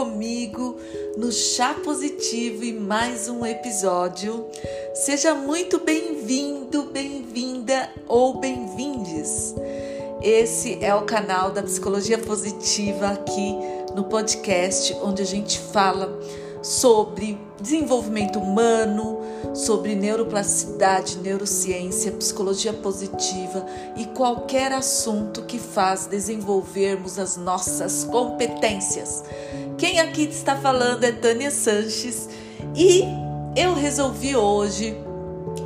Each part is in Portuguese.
comigo no Chá Positivo e mais um episódio. Seja muito bem-vindo, bem-vinda ou bem-vindes. Esse é o canal da Psicologia Positiva aqui no podcast, onde a gente fala sobre desenvolvimento humano, sobre neuroplasticidade, neurociência, psicologia positiva e qualquer assunto que faz desenvolvermos as nossas competências. Quem aqui está falando é Tânia Sanches e eu resolvi hoje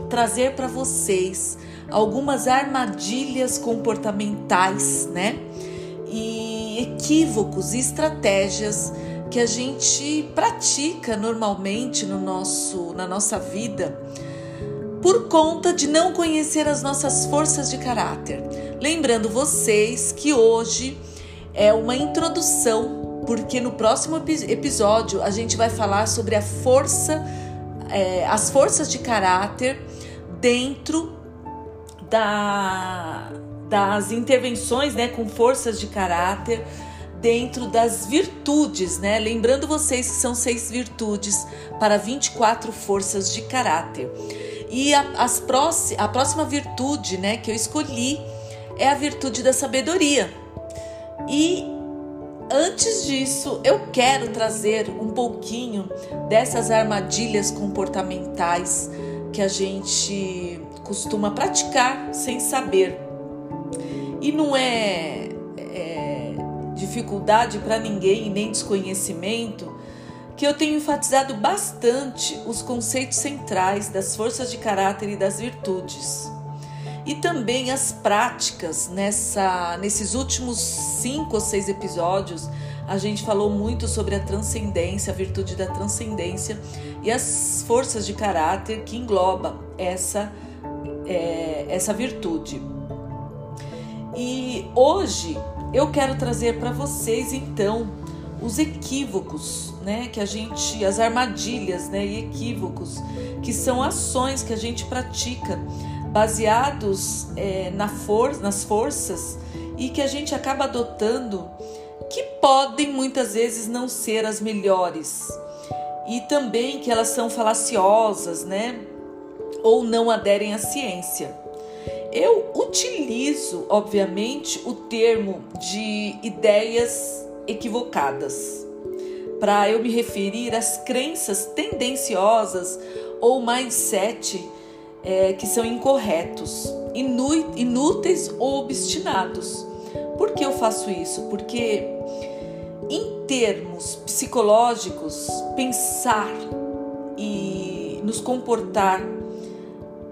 trazer para vocês algumas armadilhas comportamentais, né? E equívocos e estratégias que a gente pratica normalmente no nosso, na nossa vida por conta de não conhecer as nossas forças de caráter. Lembrando vocês que hoje é uma introdução, porque no próximo episódio a gente vai falar sobre a força, é, as forças de caráter dentro da, das intervenções né, com forças de caráter dentro das virtudes, né? Lembrando vocês que são seis virtudes para 24 forças de caráter. E a, as próxima, a próxima virtude, né, que eu escolhi é a virtude da sabedoria. E antes disso, eu quero trazer um pouquinho dessas armadilhas comportamentais que a gente costuma praticar sem saber. E não é dificuldade para ninguém nem desconhecimento, que eu tenho enfatizado bastante os conceitos centrais das forças de caráter e das virtudes. E também as práticas nessa, nesses últimos cinco ou seis episódios, a gente falou muito sobre a transcendência, a virtude da transcendência e as forças de caráter que engloba essa, é, essa virtude. E hoje eu quero trazer para vocês então os equívocos, né, que a gente, as armadilhas, né, e equívocos, que são ações que a gente pratica baseados é, na for nas forças e que a gente acaba adotando, que podem muitas vezes não ser as melhores e também que elas são falaciosas, né, ou não aderem à ciência. Eu utilizo, obviamente, o termo de ideias equivocadas para eu me referir às crenças tendenciosas ou mindset é, que são incorretos, inúteis ou obstinados. Por que eu faço isso? Porque, em termos psicológicos, pensar e nos comportar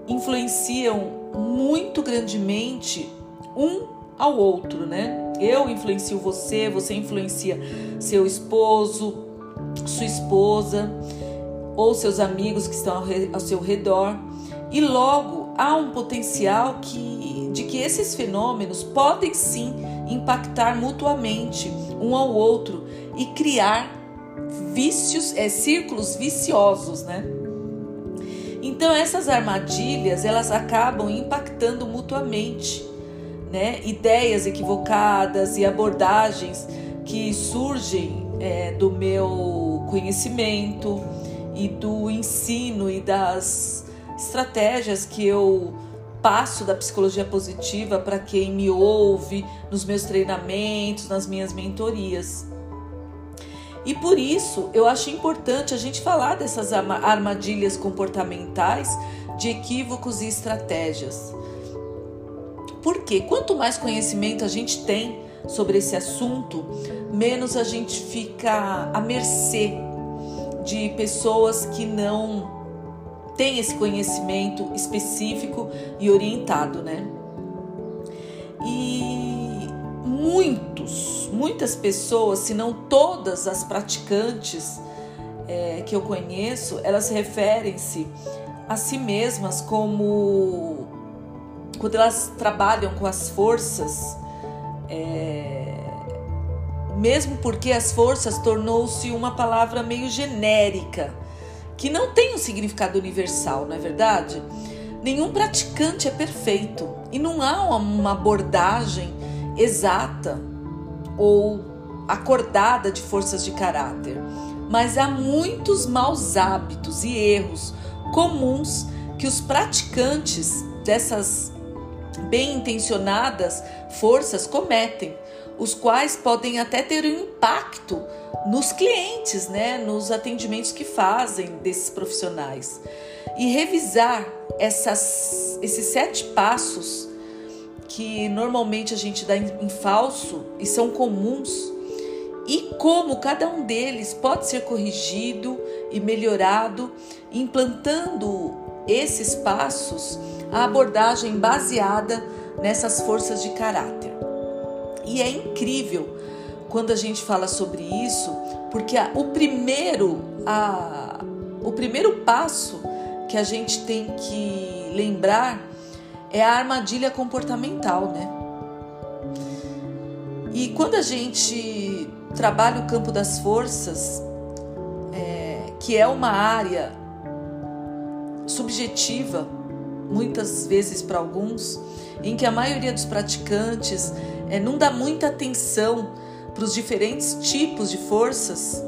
influenciam muito grandemente um ao outro, né? Eu influencio você, você influencia seu esposo, sua esposa ou seus amigos que estão ao seu redor. E logo há um potencial que, de que esses fenômenos podem sim impactar mutuamente um ao outro e criar vícios, é, círculos viciosos, né? Então essas armadilhas elas acabam impactando mutuamente, né? Ideias equivocadas e abordagens que surgem é, do meu conhecimento e do ensino e das estratégias que eu passo da psicologia positiva para quem me ouve nos meus treinamentos, nas minhas mentorias. E por isso eu acho importante a gente falar dessas armadilhas comportamentais de equívocos e estratégias. Porque quanto mais conhecimento a gente tem sobre esse assunto, menos a gente fica à mercê de pessoas que não têm esse conhecimento específico e orientado, né? E muitos muitas pessoas, se não todas as praticantes é, que eu conheço, elas referem-se a si mesmas como quando elas trabalham com as forças, é, mesmo porque as forças tornou-se uma palavra meio genérica, que não tem um significado universal, não é verdade? Nenhum praticante é perfeito e não há uma abordagem exata ou acordada de forças de caráter, mas há muitos maus hábitos e erros comuns que os praticantes dessas bem intencionadas forças cometem, os quais podem até ter um impacto nos clientes, né, nos atendimentos que fazem desses profissionais. E revisar essas, esses sete passos que normalmente a gente dá em, em falso e são comuns e como cada um deles pode ser corrigido e melhorado, implantando esses passos a abordagem baseada nessas forças de caráter. E é incrível quando a gente fala sobre isso, porque a, o primeiro a, o primeiro passo que a gente tem que lembrar é a armadilha comportamental, né? E quando a gente trabalha o campo das forças, é, que é uma área subjetiva, muitas vezes para alguns, em que a maioria dos praticantes é, não dá muita atenção para os diferentes tipos de forças.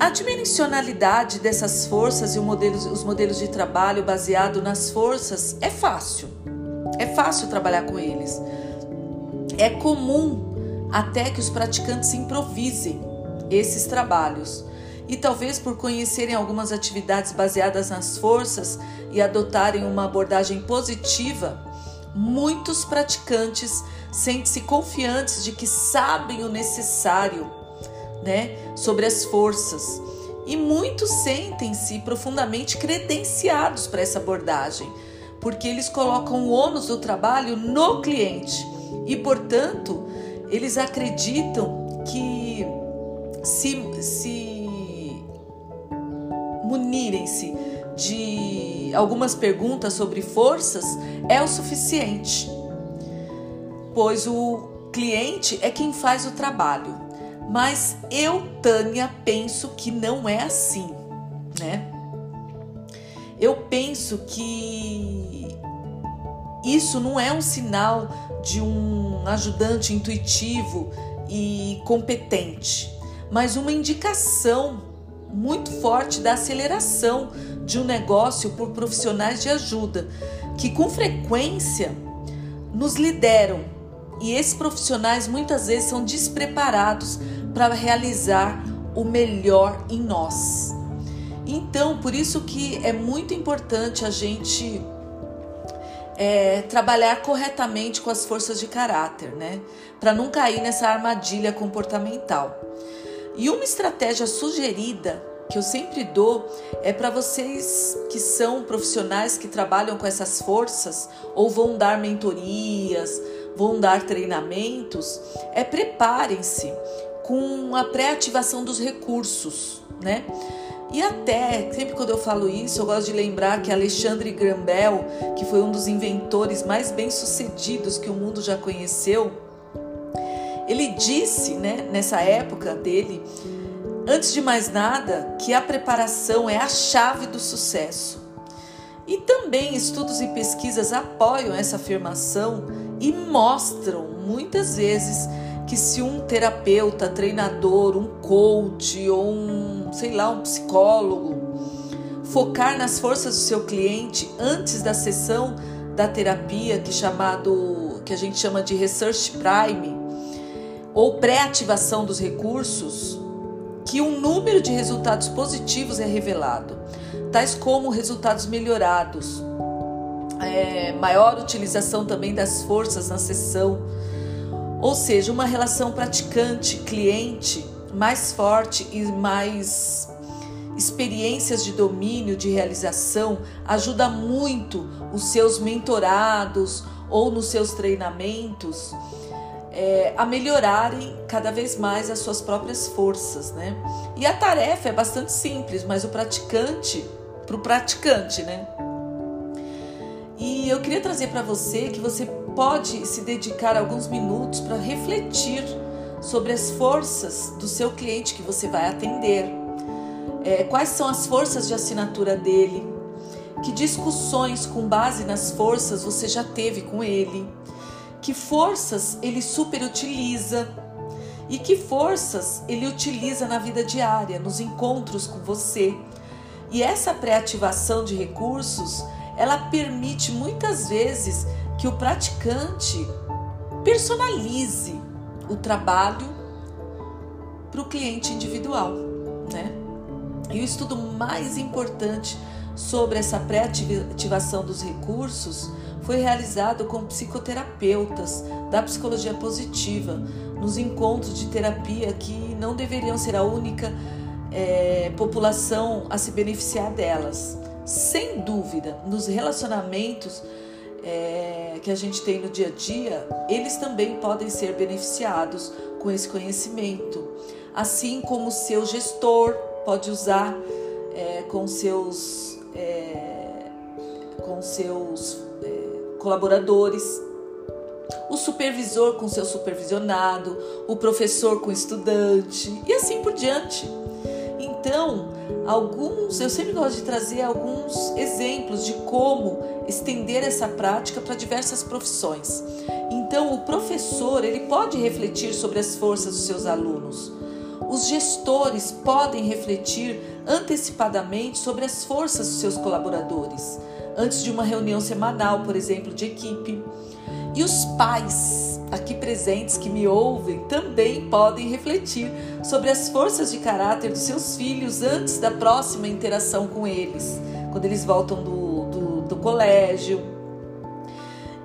A dimensionalidade dessas forças e os modelos de trabalho baseado nas forças é fácil. É fácil trabalhar com eles. É comum até que os praticantes improvisem esses trabalhos e talvez por conhecerem algumas atividades baseadas nas forças e adotarem uma abordagem positiva, muitos praticantes sentem-se confiantes de que sabem o necessário, né, sobre as forças. E muitos sentem-se profundamente credenciados para essa abordagem, porque eles colocam o ônus do trabalho no cliente e, portanto, eles acreditam que se, se munirem-se de algumas perguntas sobre forças é o suficiente, pois o cliente é quem faz o trabalho. Mas eu, Tânia, penso que não é assim, né? Eu penso que isso não é um sinal de um ajudante intuitivo e competente, mas uma indicação muito forte da aceleração de um negócio por profissionais de ajuda, que com frequência nos lideram. E esses profissionais muitas vezes são despreparados para realizar o melhor em nós. Então, por isso que é muito importante a gente é, trabalhar corretamente com as forças de caráter, né? Para não cair nessa armadilha comportamental. E uma estratégia sugerida que eu sempre dou é para vocês que são profissionais que trabalham com essas forças ou vão dar mentorias, vão dar treinamentos, é preparem-se com a pré-ativação dos recursos, né? E até, sempre quando eu falo isso, eu gosto de lembrar que Alexandre Graham Bell, que foi um dos inventores mais bem-sucedidos que o mundo já conheceu, ele disse, né, nessa época dele, antes de mais nada, que a preparação é a chave do sucesso. E também estudos e pesquisas apoiam essa afirmação e mostram muitas vezes que se um terapeuta, treinador, um coach ou um, sei lá, um psicólogo focar nas forças do seu cliente antes da sessão da terapia, que chamado que a gente chama de research prime, ou pré-ativação dos recursos, que um número de resultados positivos é revelado, tais como resultados melhorados, é, maior utilização também das forças na sessão, ou seja, uma relação praticante-cliente mais forte e mais experiências de domínio, de realização, ajuda muito os seus mentorados ou nos seus treinamentos é, a melhorarem cada vez mais as suas próprias forças, né? E a tarefa é bastante simples, mas o praticante, para o praticante, né? E eu queria trazer para você que você pode se dedicar alguns minutos para refletir sobre as forças do seu cliente que você vai atender. É, quais são as forças de assinatura dele? Que discussões com base nas forças você já teve com ele? Que forças ele superutiliza e que forças ele utiliza na vida diária, nos encontros com você. E essa pré-ativação de recursos, ela permite muitas vezes que o praticante personalize o trabalho para o cliente individual, né? E o estudo mais importante sobre essa pré-ativação dos recursos foi realizado com psicoterapeutas da psicologia positiva, nos encontros de terapia que não deveriam ser a única é, população a se beneficiar delas. Sem dúvida, nos relacionamentos é, que a gente tem no dia a dia, eles também podem ser beneficiados com esse conhecimento, assim como seu gestor pode usar é, com seus com seus é, colaboradores, o supervisor com seu supervisionado, o professor com o estudante e assim por diante. Então, alguns, eu sempre gosto de trazer alguns exemplos de como estender essa prática para diversas profissões. Então, o professor, ele pode refletir sobre as forças dos seus alunos. Os gestores podem refletir antecipadamente sobre as forças dos seus colaboradores, antes de uma reunião semanal, por exemplo, de equipe. E os pais aqui presentes que me ouvem também podem refletir sobre as forças de caráter dos seus filhos antes da próxima interação com eles, quando eles voltam do, do, do colégio.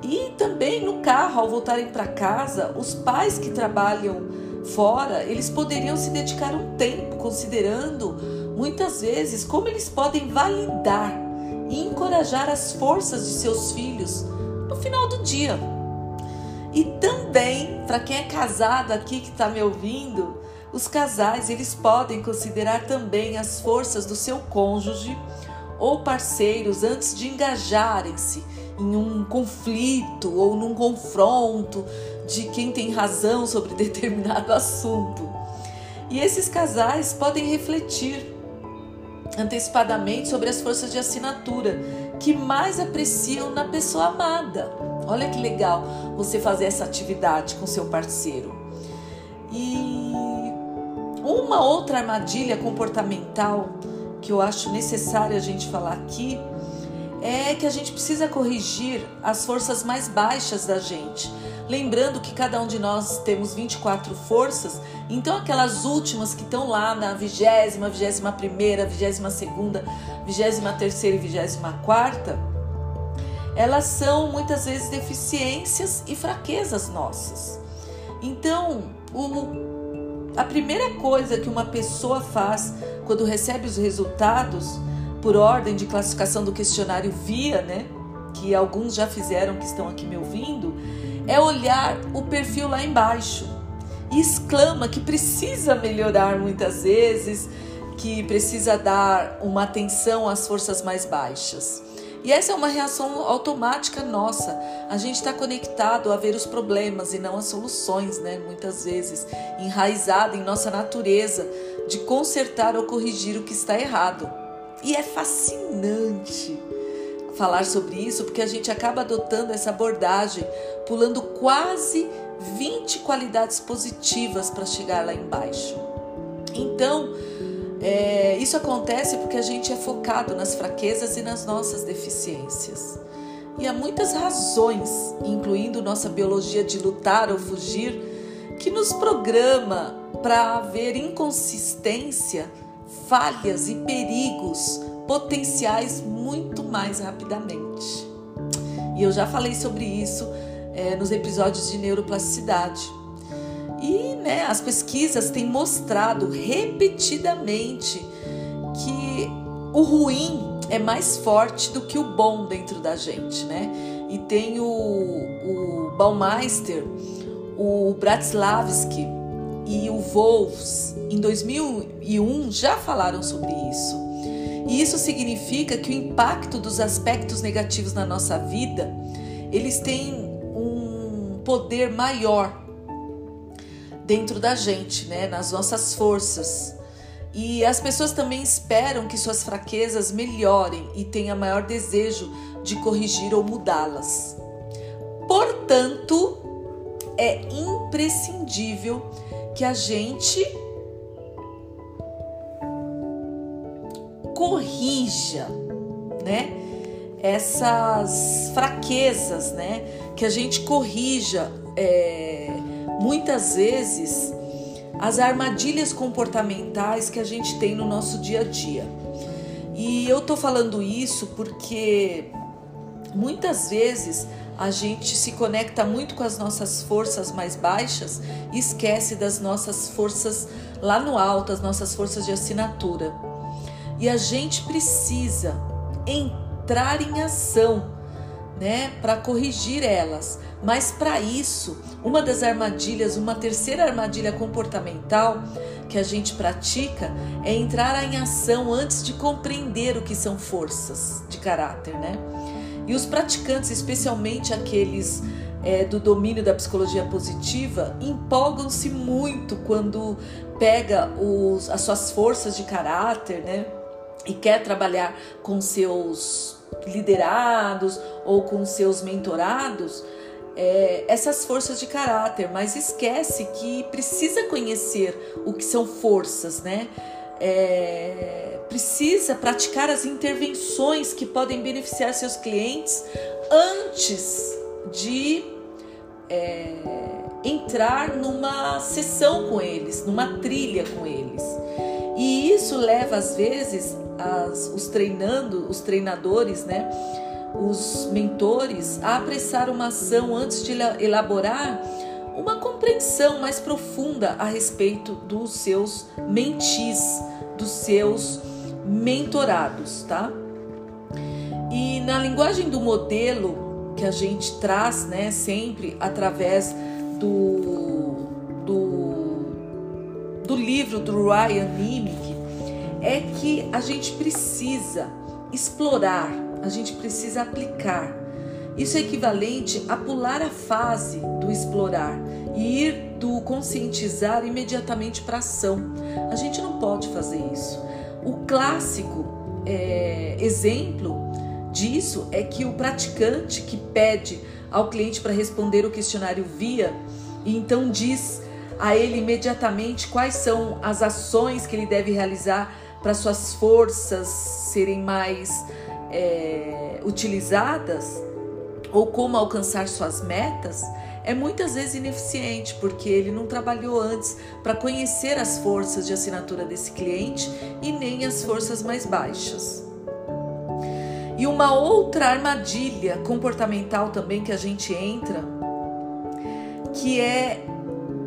E também no carro, ao voltarem para casa, os pais que trabalham fora, eles poderiam se dedicar um tempo considerando muitas vezes como eles podem validar e encorajar as forças de seus filhos no final do dia. E também, para quem é casado aqui que está me ouvindo, os casais eles podem considerar também as forças do seu cônjuge ou parceiros antes de engajarem-se em um conflito ou num confronto de quem tem razão sobre determinado assunto. E esses casais podem refletir antecipadamente sobre as forças de assinatura que mais apreciam na pessoa amada. Olha que legal você fazer essa atividade com seu parceiro. E uma outra armadilha comportamental que eu acho necessário a gente falar aqui é que a gente precisa corrigir as forças mais baixas da gente. Lembrando que cada um de nós temos 24 forças, então aquelas últimas que estão lá na vigésima, vigésima primeira, vigésima segunda, vigésima terceira e vigésima quarta, elas são muitas vezes deficiências e fraquezas nossas. Então, o, a primeira coisa que uma pessoa faz quando recebe os resultados por ordem de classificação do questionário VIA, né? Que alguns já fizeram que estão aqui me ouvindo, é olhar o perfil lá embaixo e exclama que precisa melhorar muitas vezes, que precisa dar uma atenção às forças mais baixas. E essa é uma reação automática nossa. A gente está conectado a ver os problemas e não as soluções, né? Muitas vezes, enraizado em nossa natureza de consertar ou corrigir o que está errado. E é fascinante falar sobre isso porque a gente acaba adotando essa abordagem, pulando quase 20 qualidades positivas para chegar lá embaixo. Então, é, isso acontece porque a gente é focado nas fraquezas e nas nossas deficiências. E há muitas razões, incluindo nossa biologia de lutar ou fugir, que nos programa para haver inconsistência, falhas e perigos potenciais muito mais rapidamente. E eu já falei sobre isso é, nos episódios de neuroplasticidade. E né, as pesquisas têm mostrado repetidamente que o ruim é mais forte do que o bom dentro da gente, né? E tem o, o Baumeister, o Bratislavski e o Wolfs, em 2001, já falaram sobre isso. E isso significa que o impacto dos aspectos negativos na nossa vida, eles têm um poder maior dentro da gente, né, nas nossas forças. E as pessoas também esperam que suas fraquezas melhorem e tenham maior desejo de corrigir ou mudá-las. Portanto, é imprescindível que a gente corrija, né? Essas fraquezas, né? Que a gente corrija é, muitas vezes as armadilhas comportamentais que a gente tem no nosso dia a dia. E eu tô falando isso porque muitas vezes a gente se conecta muito com as nossas forças mais baixas e esquece das nossas forças lá no alto, as nossas forças de assinatura. E a gente precisa entrar em ação, né, para corrigir elas. Mas para isso, uma das armadilhas, uma terceira armadilha comportamental que a gente pratica é entrar em ação antes de compreender o que são forças de caráter, né? E os praticantes, especialmente aqueles é, do domínio da psicologia positiva, empolgam-se muito quando pega os, as suas forças de caráter, né? E quer trabalhar com seus liderados ou com seus mentorados, é, essas forças de caráter, mas esquece que precisa conhecer o que são forças, né? É, precisa praticar as intervenções que podem beneficiar seus clientes antes de é, entrar numa sessão com eles, numa trilha com eles. E isso leva às vezes as, os treinando, os treinadores, né? os mentores a apressar uma ação antes de elaborar uma compreensão mais profunda a respeito dos seus mentis, dos seus mentorados, tá? E na linguagem do modelo que a gente traz, né, sempre através do, do, do livro do Ryan Nimick, é que a gente precisa explorar a gente precisa aplicar. Isso é equivalente a pular a fase do explorar e ir do conscientizar imediatamente para ação. A gente não pode fazer isso. O clássico é, exemplo disso é que o praticante que pede ao cliente para responder o questionário via e então diz a ele imediatamente quais são as ações que ele deve realizar para suas forças serem mais é, utilizadas ou como alcançar suas metas é muitas vezes ineficiente, porque ele não trabalhou antes para conhecer as forças de assinatura desse cliente e nem as forças mais baixas. E uma outra armadilha comportamental também que a gente entra, que é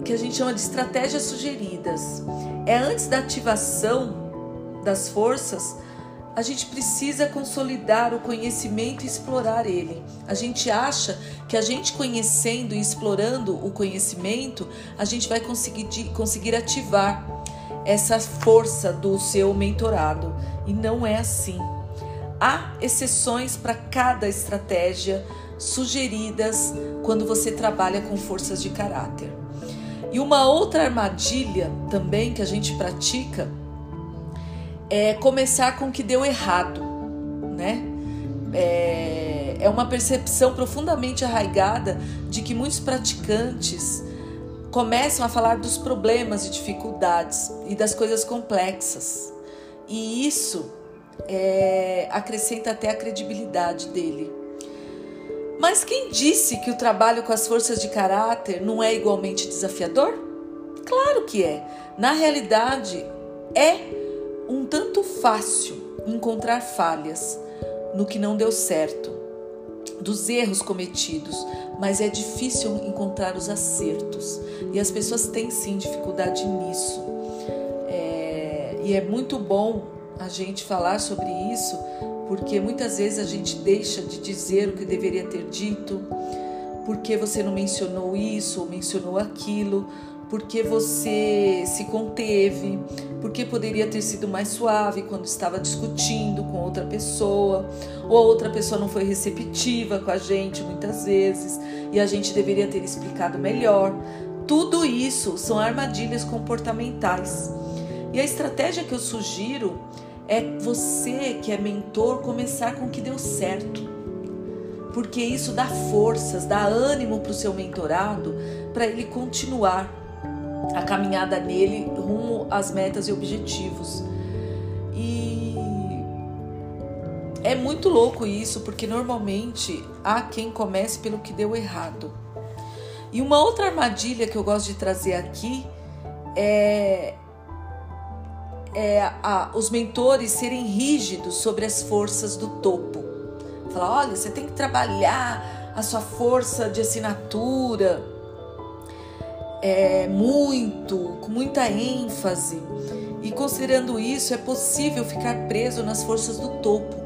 que a gente chama de estratégias sugeridas, é antes da ativação das forças, a gente precisa consolidar o conhecimento e explorar ele. A gente acha que a gente conhecendo e explorando o conhecimento, a gente vai conseguir, conseguir ativar essa força do seu mentorado. E não é assim. Há exceções para cada estratégia sugeridas quando você trabalha com forças de caráter. E uma outra armadilha também que a gente pratica é começar com o que deu errado, né? É, é uma percepção profundamente arraigada de que muitos praticantes começam a falar dos problemas e dificuldades e das coisas complexas. E isso é, acrescenta até a credibilidade dele. Mas quem disse que o trabalho com as forças de caráter não é igualmente desafiador? Claro que é. Na realidade, é um tanto fácil encontrar falhas no que não deu certo, dos erros cometidos, mas é difícil encontrar os acertos. E as pessoas têm sim dificuldade nisso. É, e é muito bom a gente falar sobre isso, porque muitas vezes a gente deixa de dizer o que deveria ter dito, porque você não mencionou isso ou mencionou aquilo, porque você se conteve, porque poderia ter sido mais suave quando estava discutindo com outra pessoa, ou a outra pessoa não foi receptiva com a gente muitas vezes e a gente deveria ter explicado melhor. Tudo isso são armadilhas comportamentais. E a estratégia que eu sugiro é você que é mentor começar com o que deu certo. Porque isso dá forças, dá ânimo para o seu mentorado para ele continuar a caminhada nele rumo às metas e objetivos. E é muito louco isso, porque normalmente há quem comece pelo que deu errado. E uma outra armadilha que eu gosto de trazer aqui é, é a, os mentores serem rígidos sobre as forças do topo. Falar, olha, você tem que trabalhar a sua força de assinatura é, muito, com muita ênfase. E considerando isso, é possível ficar preso nas forças do topo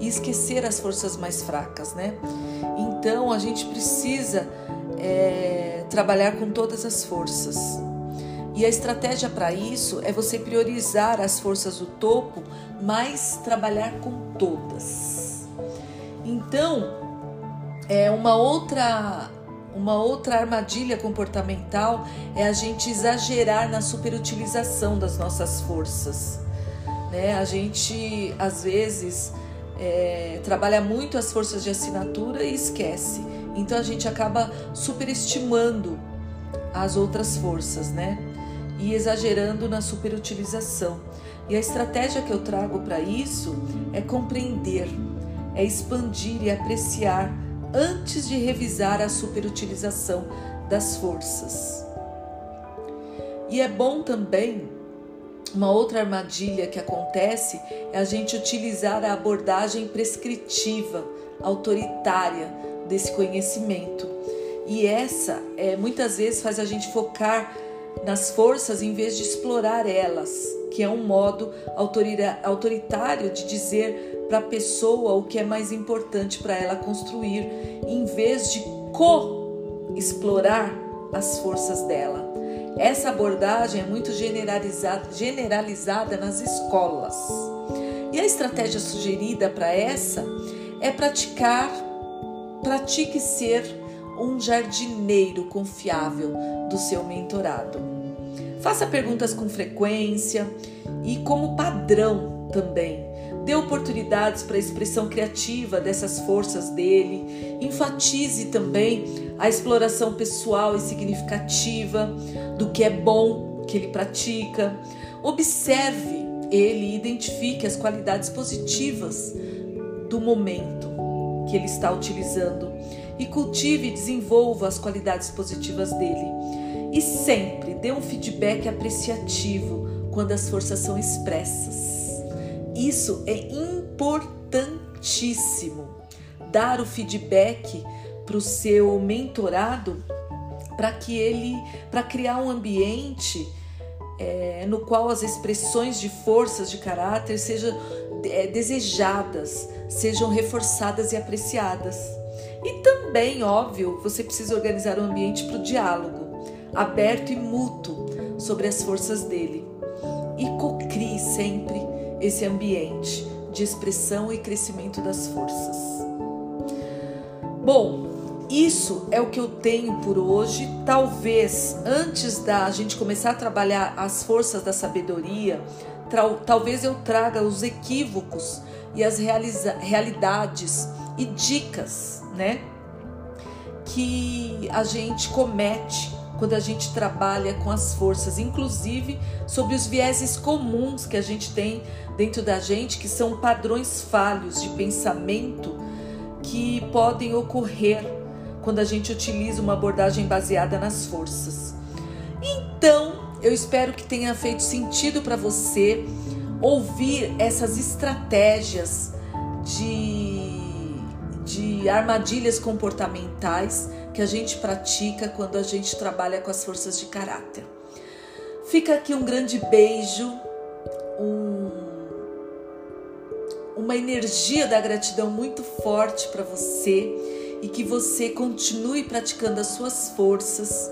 e esquecer as forças mais fracas, né? Então a gente precisa é, trabalhar com todas as forças. E a estratégia para isso é você priorizar as forças do topo, mas trabalhar com todas. Então, é uma outra uma outra armadilha comportamental é a gente exagerar na superutilização das nossas forças. Né? A gente, às vezes, é, trabalha muito as forças de assinatura e esquece. Então a gente acaba superestimando as outras forças, né? E exagerando na superutilização. E a estratégia que eu trago para isso é compreender, é expandir e apreciar antes de revisar a superutilização das forças. E é bom também, uma outra armadilha que acontece é a gente utilizar a abordagem prescritiva, autoritária desse conhecimento. E essa é, muitas vezes faz a gente focar nas forças em vez de explorar elas, que é um modo autoritário de dizer para a pessoa o que é mais importante para ela construir, em vez de co-explorar as forças dela. Essa abordagem é muito generalizada, generalizada nas escolas. E a estratégia sugerida para essa é praticar, pratique ser um jardineiro confiável do seu mentorado. Faça perguntas com frequência e como padrão também dê oportunidades para a expressão criativa dessas forças dele, enfatize também a exploração pessoal e significativa do que é bom que ele pratica, observe ele e identifique as qualidades positivas do momento que ele está utilizando e cultive e desenvolva as qualidades positivas dele. E sempre dê um feedback apreciativo quando as forças são expressas. Isso é importantíssimo. Dar o feedback para o seu mentorado para que ele, para criar um ambiente é, no qual as expressões de forças de caráter sejam é, desejadas, sejam reforçadas e apreciadas. E também, óbvio, você precisa organizar um ambiente para o diálogo, aberto e mútuo sobre as forças dele. E cocrie sempre esse ambiente de expressão e crescimento das forças. Bom, isso é o que eu tenho por hoje. Talvez antes da gente começar a trabalhar as forças da sabedoria, talvez eu traga os equívocos e as realidades e dicas, né? Que a gente comete quando a gente trabalha com as forças, inclusive sobre os vieses comuns que a gente tem dentro da gente, que são padrões falhos de pensamento que podem ocorrer quando a gente utiliza uma abordagem baseada nas forças. Então, eu espero que tenha feito sentido para você ouvir essas estratégias de, de armadilhas comportamentais que a gente pratica quando a gente trabalha com as forças de caráter. Fica aqui um grande beijo, um, uma energia da gratidão muito forte para você e que você continue praticando as suas forças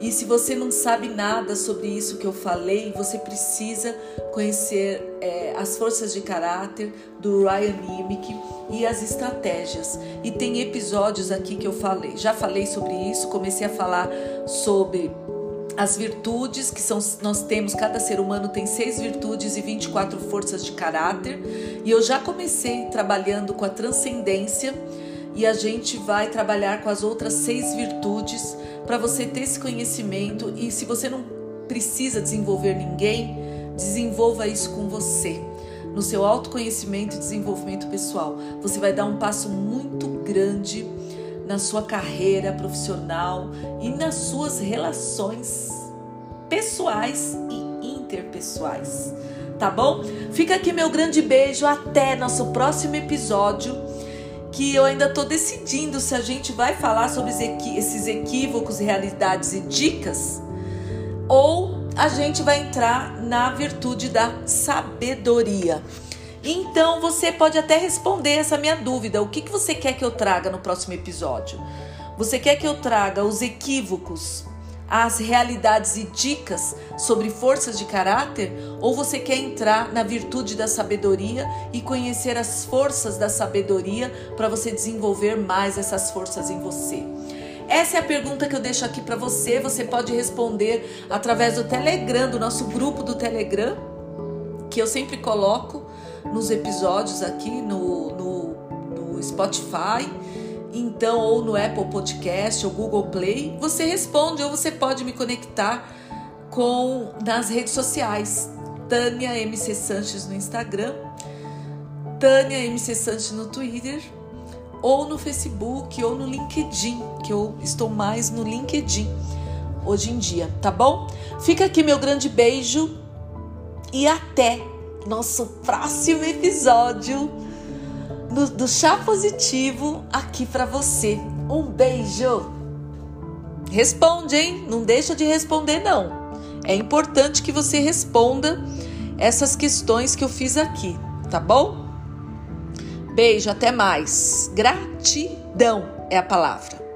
e se você não sabe nada sobre isso que eu falei, você precisa conhecer é, as forças de caráter do Ryan Nimick e as estratégias. E tem episódios aqui que eu falei. Já falei sobre isso, comecei a falar sobre as virtudes que são nós temos, cada ser humano tem seis virtudes e 24 forças de caráter. E eu já comecei trabalhando com a transcendência e a gente vai trabalhar com as outras seis virtudes para você ter esse conhecimento e se você não precisa desenvolver ninguém, desenvolva isso com você. No seu autoconhecimento e desenvolvimento pessoal, você vai dar um passo muito grande na sua carreira profissional e nas suas relações pessoais e interpessoais. Tá bom? Fica aqui meu grande beijo. Até nosso próximo episódio. Que eu ainda tô decidindo se a gente vai falar sobre esses equívocos, realidades e dicas ou a gente vai entrar na virtude da sabedoria. Então você pode até responder essa minha dúvida. O que, que você quer que eu traga no próximo episódio? Você quer que eu traga os equívocos, as realidades e dicas sobre forças de caráter? Ou você quer entrar na virtude da sabedoria e conhecer as forças da sabedoria para você desenvolver mais essas forças em você? Essa é a pergunta que eu deixo aqui para você. Você pode responder através do Telegram, do nosso grupo do Telegram, que eu sempre coloco nos episódios aqui no, no, no Spotify, então ou no Apple Podcast ou Google Play. Você responde ou você pode me conectar com nas redes sociais. Tânia MC Sanches no Instagram, Tânia MC Sanches no Twitter ou no Facebook ou no LinkedIn, que eu estou mais no LinkedIn hoje em dia, tá bom? Fica aqui meu grande beijo e até nosso próximo episódio do, do Chá Positivo aqui para você. Um beijo! Responde, hein? Não deixa de responder, não. É importante que você responda essas questões que eu fiz aqui, tá bom? Beijo, até mais. Gratidão é a palavra.